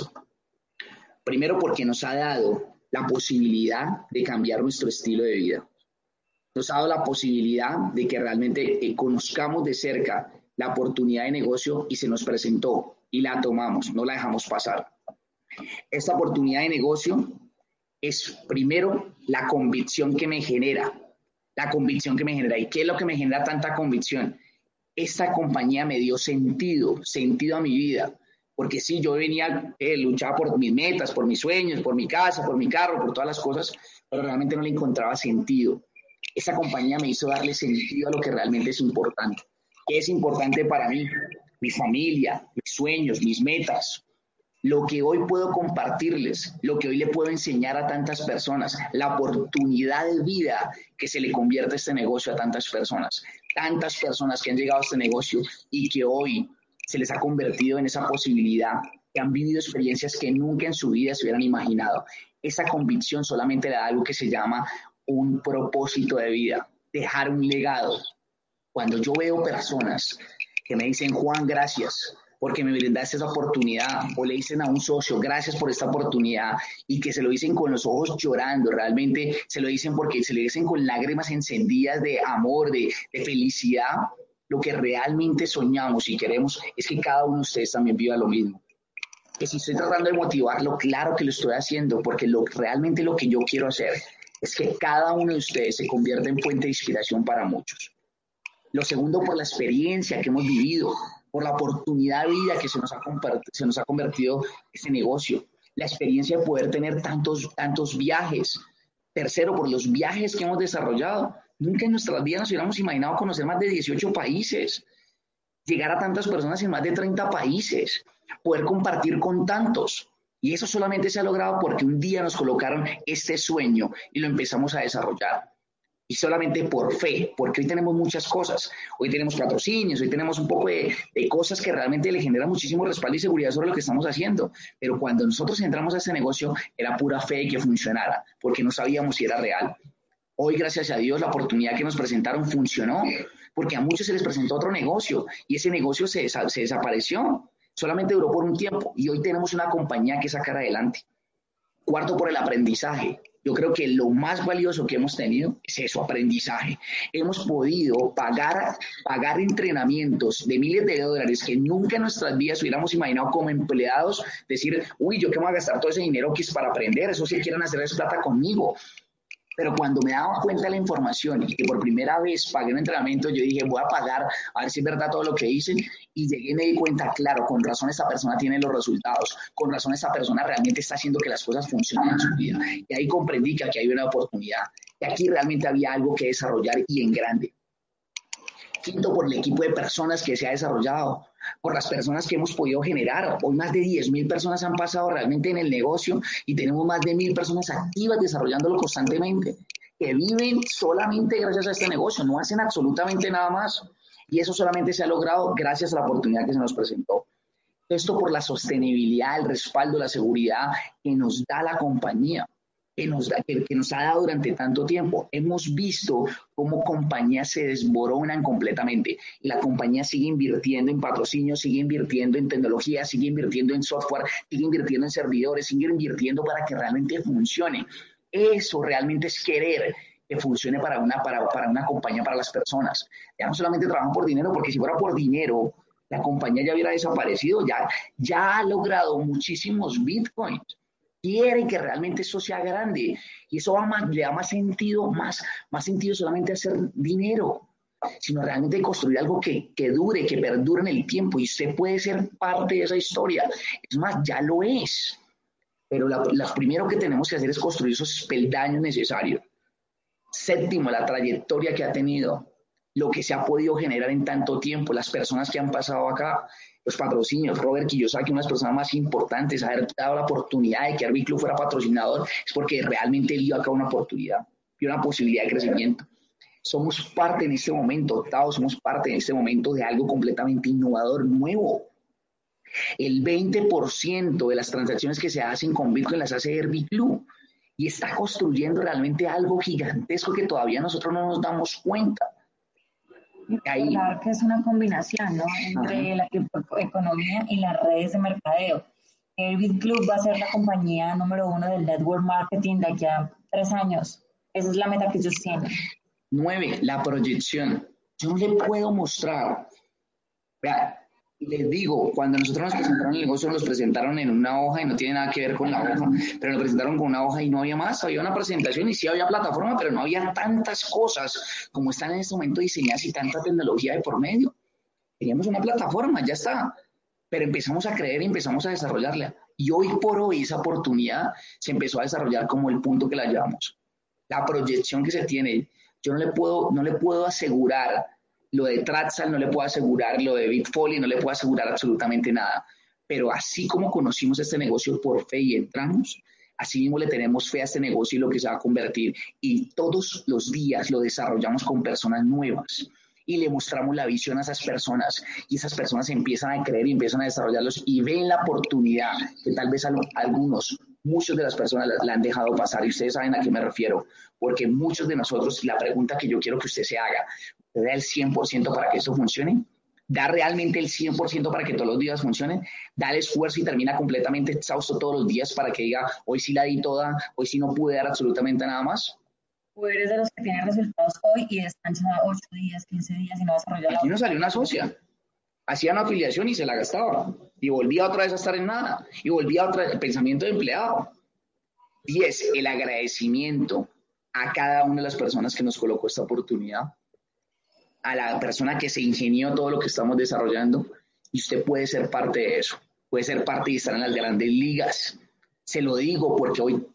esfuerzo. Primero porque nos ha dado la posibilidad de cambiar nuestro estilo de vida. Nos ha dado la posibilidad de que realmente eh, conozcamos de cerca la oportunidad de negocio y se nos presentó y la tomamos, no la dejamos pasar. Esta oportunidad de negocio es primero la convicción que me genera, la convicción que me genera. ¿Y qué es lo que me genera tanta convicción? Esta compañía me dio sentido, sentido a mi vida. Porque sí, yo venía, eh, luchaba por mis metas, por mis sueños, por mi casa, por mi carro, por todas las cosas, pero realmente no le encontraba sentido. Esa compañía me hizo darle sentido a lo que realmente es importante. ¿Qué es importante para mí? Mi familia, mis sueños, mis metas, lo que hoy puedo compartirles, lo que hoy le puedo enseñar a tantas personas, la oportunidad de vida que se le convierte este negocio a tantas personas, tantas personas que han llegado a este negocio y que hoy se les ha convertido en esa posibilidad, que han vivido experiencias que nunca en su vida se hubieran imaginado. Esa convicción solamente da algo que se llama un propósito de vida, dejar un legado. Cuando yo veo personas que me dicen, Juan, gracias, porque me brindaste esa oportunidad, o le dicen a un socio, gracias por esta oportunidad, y que se lo dicen con los ojos llorando, realmente se lo dicen porque se lo dicen con lágrimas encendidas de amor, de felicidad, lo que realmente soñamos y queremos es que cada uno de ustedes también viva lo mismo. Que si estoy tratando de motivarlo, claro que lo estoy haciendo, porque lo, realmente lo que yo quiero hacer es que cada uno de ustedes se convierta en fuente de inspiración para muchos. Lo segundo, por la experiencia que hemos vivido, por la oportunidad de vida que se nos ha, se nos ha convertido este negocio, la experiencia de poder tener tantos, tantos viajes. Tercero, por los viajes que hemos desarrollado. Nunca en nuestras vidas nos hubiéramos imaginado conocer más de 18 países, llegar a tantas personas en más de 30 países, poder compartir con tantos. Y eso solamente se ha logrado porque un día nos colocaron este sueño y lo empezamos a desarrollar y solamente por fe, porque hoy tenemos muchas cosas, hoy tenemos patrocinios, hoy tenemos un poco de, cosas que realmente le generan muchísimo respaldo y seguridad sobre lo que estamos haciendo, pero cuando nosotros entramos a este negocio era pura fe que funcionara, porque no sabíamos si era real. Hoy, gracias a Dios, la oportunidad que nos presentaron funcionó, porque a muchos se les presentó otro negocio y ese negocio se, se desapareció, solamente duró por un tiempo y hoy tenemos una compañía que sacar adelante. Cuarto, por el aprendizaje. Yo creo que lo más valioso que hemos tenido es eso, aprendizaje. Hemos podido pagar, pagar entrenamientos de miles de dólares que nunca en nuestras vidas hubiéramos imaginado como empleados, decir, uy, yo qué voy a gastar todo ese dinero que para aprender, eso si quieren hacer es plata conmigo. Pero cuando me daba cuenta de la información y que por primera vez pagué un entrenamiento, yo dije, voy a pagar, a ver si es verdad todo lo que dicen. Y llegué y me di cuenta, claro, con razón esta persona tiene los resultados, con razón esta persona realmente está haciendo que las cosas funcionen en su vida. Y ahí comprendí que aquí hay una oportunidad, que aquí realmente había algo que desarrollar y en grande. Quinto, por el equipo de personas que se ha desarrollado por las personas que hemos podido generar. Hoy más de 10.000 personas han pasado realmente en el negocio y tenemos más de 1.000 personas activas desarrollándolo constantemente, que viven solamente gracias a este negocio, no hacen absolutamente nada más. Y eso solamente se ha logrado gracias a la oportunidad que se nos presentó. Esto por la sostenibilidad, el respaldo, la seguridad que nos da la compañía que nos, que, nos ha dado durante tanto tiempo. Hemos visto cómo compañías se desboronan completamente la compañía sigue invirtiendo en patrocinio, sigue invirtiendo en tecnología, sigue invirtiendo en software, sigue invirtiendo en servidores, sigue invirtiendo para que realmente funcione. Eso realmente es querer que funcione para una, para, para una compañía, para las personas. Ya no solamente trabajan por dinero, porque si fuera por dinero, la compañía ya hubiera desaparecido, ya, ya ha logrado muchísimos bitcoins quieren que realmente eso sea grande y eso le da más sentido, más, más sentido solamente hacer dinero, sino realmente construir algo que, que dure, que perdure en el tiempo y usted puede ser parte de esa historia. Es más, ya lo es. Pero lo primero que tenemos que hacer es construir esos peldaños necesarios. Séptimo, la trayectoria que ha tenido, lo que se ha podido generar en tanto tiempo, las personas que han pasado acá, los patrocinios. Robert Kiyosaki, una de las personas más importantes, haber dado la oportunidad de que Arby Club fuera patrocinador, es porque realmente vio acá una oportunidad, vio una posibilidad de crecimiento. Somos parte en este momento, Octavo, somos parte en este momento de algo completamente innovador, nuevo. El 20% de las transacciones que se hacen con Bitcoin las hace Herbie Club y está construyendo realmente algo gigantesco que todavía nosotros no nos damos cuenta. Claro que es una combinación ¿no? entre la economía y las redes de mercadeo. Airbnb Club va a ser la compañía número uno del network marketing de aquí a tres años. Esa es la meta que ellos tienen. Nueve, la proyección. Yo no le puedo mostrar. Vea, les digo, cuando nosotros nos presentaron el negocio, nos presentaron en una hoja y no tiene nada que ver con la hoja, pero nos presentaron con una hoja y no había más, había una presentación y sí había plataforma, pero no había tantas cosas como están en este momento diseñadas y tanta tecnología de por medio. Teníamos una plataforma, ya está, pero empezamos a creer y empezamos a desarrollarla. Y hoy por hoy esa oportunidad se empezó a desarrollar como el punto que la llevamos. La proyección que se tiene, yo no le puedo, no le puedo asegurar lo de Tratzal, no le puedo asegurar lo de Bitfolio, no le puedo asegurar absolutamente nada. Pero así como conocimos este negocio por fe y entramos, así mismo le tenemos fe a este negocio y lo que se va a convertir. Y todos los días lo desarrollamos con personas nuevas y le mostramos la visión a esas personas y esas personas empiezan a creer y empiezan a desarrollarlos y ven la oportunidad que tal vez algunos, muchos de las personas la, han dejado pasar y ustedes saben a qué me refiero, porque muchos de nosotros, la pregunta que yo quiero que usted se haga, da el 100% para que esto funcione? ¿Da realmente el 100% para que todos los días funcionen? ¿Da el esfuerzo y termina completamente exhausto todos los días para que diga, hoy sí la di toda, hoy sí no pude dar absolutamente nada más? ¿O eres de los que tienen resultados hoy y descansas 8 días, 15 días y no desarrollas Aquí no salió una socia. Hacía una afiliación y se la gastaba. Y volvía otra vez a estar en nada. Y volvía otra vez el pensamiento de empleado. 10. El agradecimiento a cada una de las personas que nos colocó esta oportunidad a la persona que se ingenió todo lo que estamos desarrollando y usted puede ser parte de eso, puede ser parte y estar en las grandes ligas. Se lo digo porque hoy,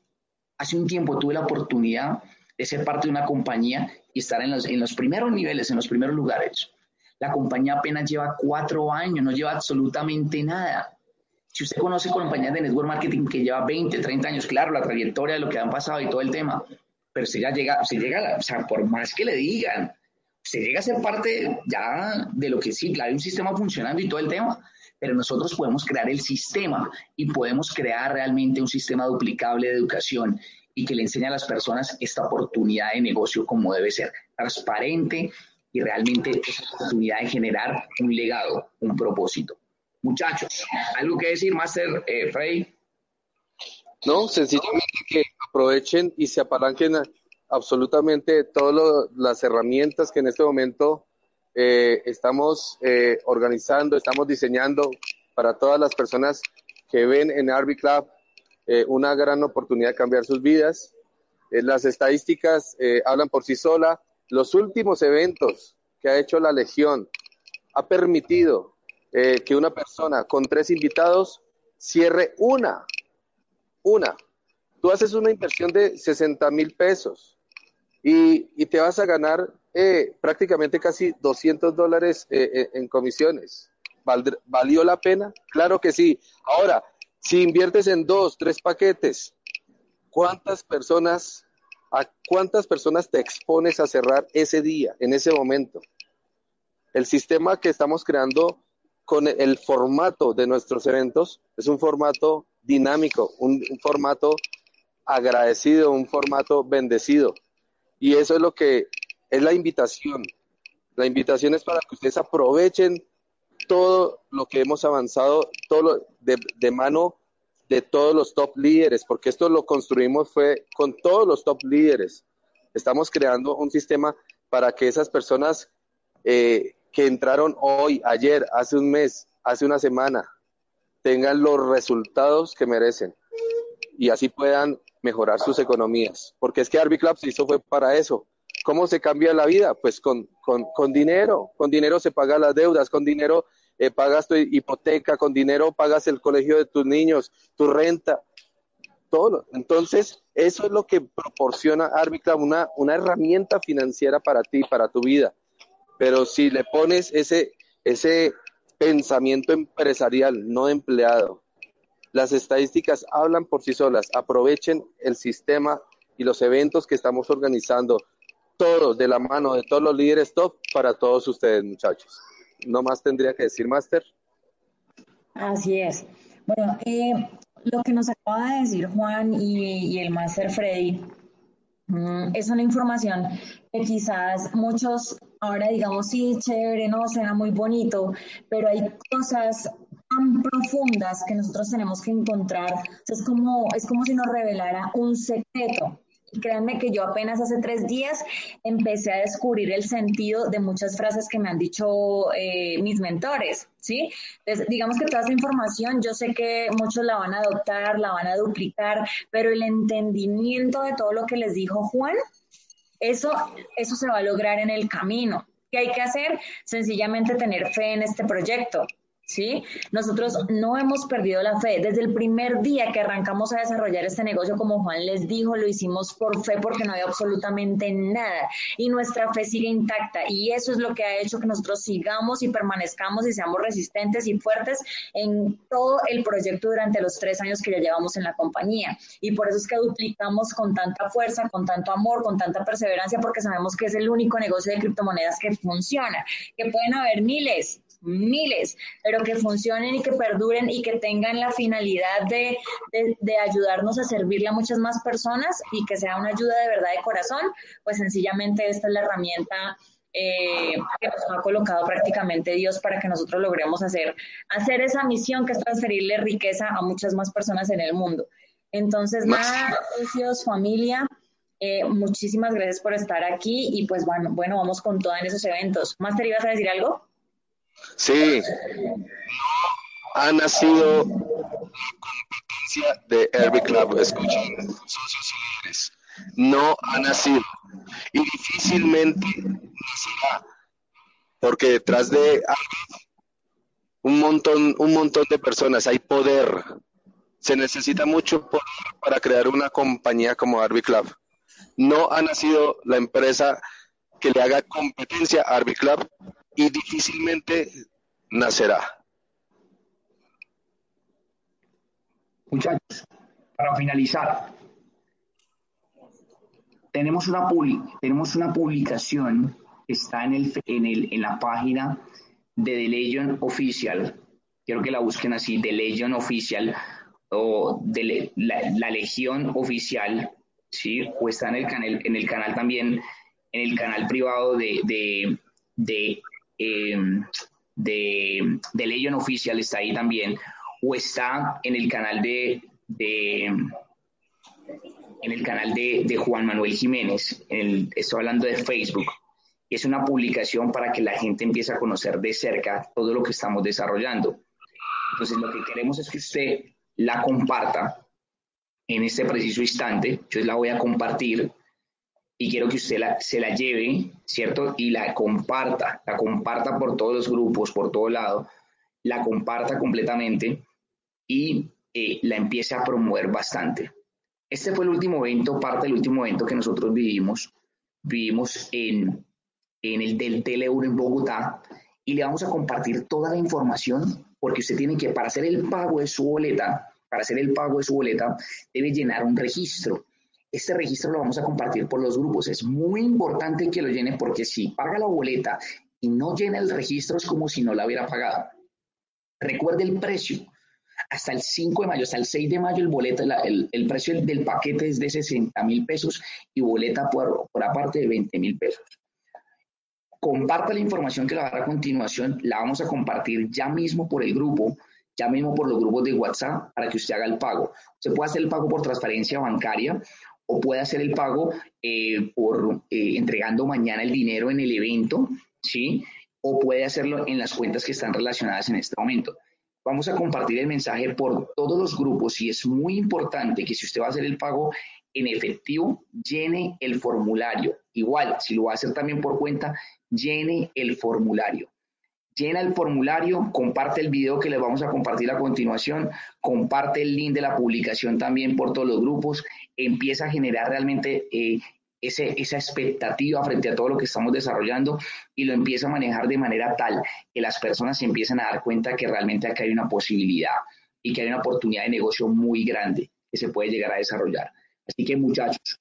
hace un tiempo tuve la oportunidad de ser parte de una compañía y estar en los, en los primeros niveles, en los primeros lugares. La compañía apenas lleva cuatro años, no lleva absolutamente nada. Si usted conoce compañías de network marketing que lleva 20, 30 años, claro, la trayectoria de lo que han pasado y todo el tema, pero si ya llega, si llega, o sea, por más que le digan, se llega a ser parte ya de lo que sí, hay un sistema funcionando y todo el tema, pero nosotros podemos crear el sistema y podemos crear realmente un sistema duplicable de educación y que le enseñe a las personas esta oportunidad de negocio como debe ser, transparente y realmente esa oportunidad de generar un legado, un propósito. Muchachos, ¿algo que decir, Master eh, Frey? No, sencillamente que aprovechen y se apalanquen absolutamente todas las herramientas que en este momento eh, estamos eh, organizando, estamos diseñando para todas las personas que ven en Arby Club eh, una gran oportunidad de cambiar sus vidas. las estadísticas hablan por sí sola. Los últimos eventos que ha hecho la Legión ha permitido que una persona con tres invitados cierre una, una. Tú haces una inversión de 60 mil pesos y, te vas a ganar eh, prácticamente casi 200 dólares eh, eh, en comisiones. ¿Valió la pena? Claro que sí. Ahora, si inviertes en dos, tres paquetes, ¿cuántas personas, a cuántas personas te expones a cerrar ese día, en ese momento? El sistema que estamos creando con el formato de nuestros eventos es un formato dinámico, un formato agradecido, un formato bendecido. Y eso es lo que es la invitación. La invitación es para que ustedes aprovechen todo lo que hemos avanzado, todo de, mano de todos los top líderes, porque esto lo construimos fue con todos los top líderes. Estamos creando un sistema para que esas personas eh, que entraron hoy, ayer, hace un mes, hace una semana, tengan los resultados que merecen y así puedan mejorar sus economías. Porque es que Arby Club se hizo fue para eso. ¿Cómo se cambia la vida? Pues con, con, dinero. Con dinero se pagan las deudas, con dinero eh, pagas tu hipoteca, con dinero pagas el colegio de tus niños, tu renta, todo. Entonces, eso es lo que proporciona Arby Club, una, una herramienta financiera para ti, para tu vida. Pero si le pones ese, ese pensamiento empresarial, no empleado, las estadísticas hablan por sí solas. Aprovechen el sistema y los eventos que estamos organizando, todos de la mano de todos los líderes top para todos ustedes, muchachos. No más tendría que decir, Máster. Así es. Bueno, eh, lo que nos acaba de decir Juan y, el Máster Freddy mm, es una información que quizás muchos ahora digamos, sí, chévere, no, suena muy bonito, pero hay cosas profundas que nosotros tenemos que encontrar. es, como, es como si nos revelara un secreto. Y créanme que yo apenas hace tres días empecé a descubrir el sentido de muchas frases que me han dicho eh, mis mentores, ¿sí? Entonces, digamos que toda esa información yo sé que muchos la van a adoptar, la van a duplicar, pero el entendimiento de todo lo que les dijo Juan, eso, eso se va a lograr en el camino. ¿Qué hay que hacer? Sencillamente tener fe en este proyecto. ¿Sí? Nosotros no hemos perdido la fe. Desde el primer día que arrancamos a desarrollar este negocio, como Juan les dijo, lo hicimos por fe porque no había absolutamente nada y nuestra fe sigue intacta y eso es lo que ha hecho que nosotros sigamos y permanezcamos y seamos resistentes y fuertes en todo el proyecto durante los tres años que ya llevamos en la compañía. Y por eso es que duplicamos con tanta fuerza, con tanto amor, con tanta perseverancia, porque sabemos que es el único negocio de criptomonedas que funciona, que pueden haber miles, miles, pero que funcionen y que perduren y que tengan la finalidad de, ayudarnos a servirle a muchas más personas y que sea una ayuda de verdad de corazón, pues sencillamente esta es la herramienta eh, que nos ha colocado prácticamente Dios para que nosotros logremos hacer, hacer esa misión que es transferirle riqueza a muchas más personas en el mundo. Entonces, nada, socios, familia, eh, muchísimas gracias por estar aquí y pues bueno, bueno, vamos con todo en esos eventos. ¿Master, ibas a decir algo? Sí, no ha nacido la competencia de Herbie Club. Escuchen, socios líderes. No ha nacido. Y difícilmente nacerá. Porque detrás de un montón, un montón de personas hay poder. Se necesita mucho poder para crear una compañía como Herbie Club. No ha nacido la empresa que le haga competencia a Herbie Club y difícilmente nacerá. Muchachos, para finalizar, tenemos una, tenemos una publicación que está en, el, en, el, en la página de The Legion Official. Quiero que la busquen así, The Legion Official o de la, Legión Oficial, ¿sí? O está en el canal, en el canal también, en el canal privado de, de, de Em, de, de Legion Oficial está ahí también, o está en el canal de, en el canal de, Juan Manuel Jiménez, estoy hablando de Facebook. Es una publicación para que la gente empiece a conocer de cerca todo lo que estamos desarrollando. Entonces, lo que queremos es que usted la comparta en este preciso instante. Yo la voy a compartir y quiero que usted se la lleve, ¿cierto? Y la comparta, la comparta por todos los grupos, por todo lado, la comparta completamente y eh, la empiece a promover bastante. Este fue el último evento, parte del último evento que nosotros vivimos. Vivimos en, en el del Teleuro en Bogotá y le vamos a compartir toda la información porque usted tiene que, para hacer el pago de su boleta, para hacer el pago de su boleta, debe llenar un registro este registro lo vamos a compartir por los grupos. Es muy importante que lo llene porque si paga la boleta y no llena el registro es como si no la hubiera pagado. Recuerde el precio. Hasta el 5 de mayo, hasta el 6 de mayo, el, boleta, el, precio del, paquete es de 60 mil pesos y boleta por, por aparte de 20 mil pesos. Comparta la información que la va a dar a continuación, la vamos a compartir ya mismo por el grupo, ya mismo por los grupos de WhatsApp para que usted haga el pago. Se puede hacer el pago por transferencia bancaria o puede hacer el pago eh, por eh, entregando mañana el dinero en el evento, ¿sí? O puede hacerlo en las cuentas que están relacionadas en este momento. Vamos a compartir el mensaje por todos los grupos y es muy importante que si usted va a hacer el pago en efectivo, llene el formulario. Igual, si lo va a hacer también por cuenta, llene el formulario llena el formulario, comparte el video que les vamos a compartir a continuación, comparte el link de la publicación también por todos los grupos, empieza a generar realmente eh, esa expectativa frente a todo lo que estamos desarrollando y lo empieza a manejar de manera tal que las personas se empiecen a dar cuenta que realmente acá hay una posibilidad y que hay una oportunidad de negocio muy grande que se puede llegar a desarrollar. Así que muchachos,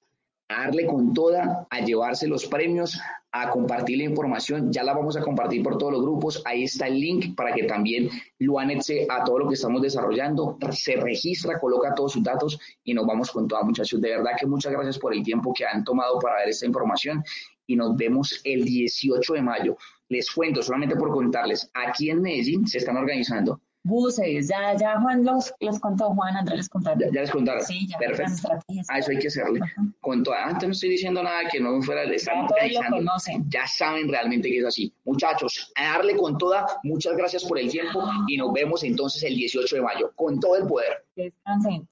a darle con toda, a llevarse los premios, a compartir la información. Ya la vamos a compartir por todos los grupos. Ahí está el link para que también lo anexe a todo lo que estamos desarrollando. Se registra, coloca todos sus datos y nos vamos con toda, muchachos. De verdad que muchas gracias por el tiempo que han tomado para ver esta información y nos vemos el 18 de mayo. Les cuento, solamente por contarles, aquí en Medellín se están organizando buses, ya, ya Juan los, les contó, Juan Andrés les contó. Ya, les contaron. Sí, ya. Perfecto. Ah, eso hay que hacerle. Con toda, antes no estoy diciendo nada que no fuera de estar ya lo conocen. Ya saben realmente que es así. Muchachos, a darle con toda, muchas gracias por el tiempo y nos vemos entonces el 18 de mayo, con todo el poder. Descansen.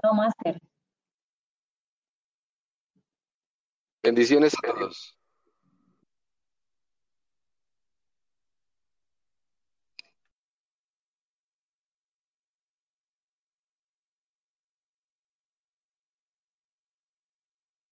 Chao, Master. Bendiciones a todos.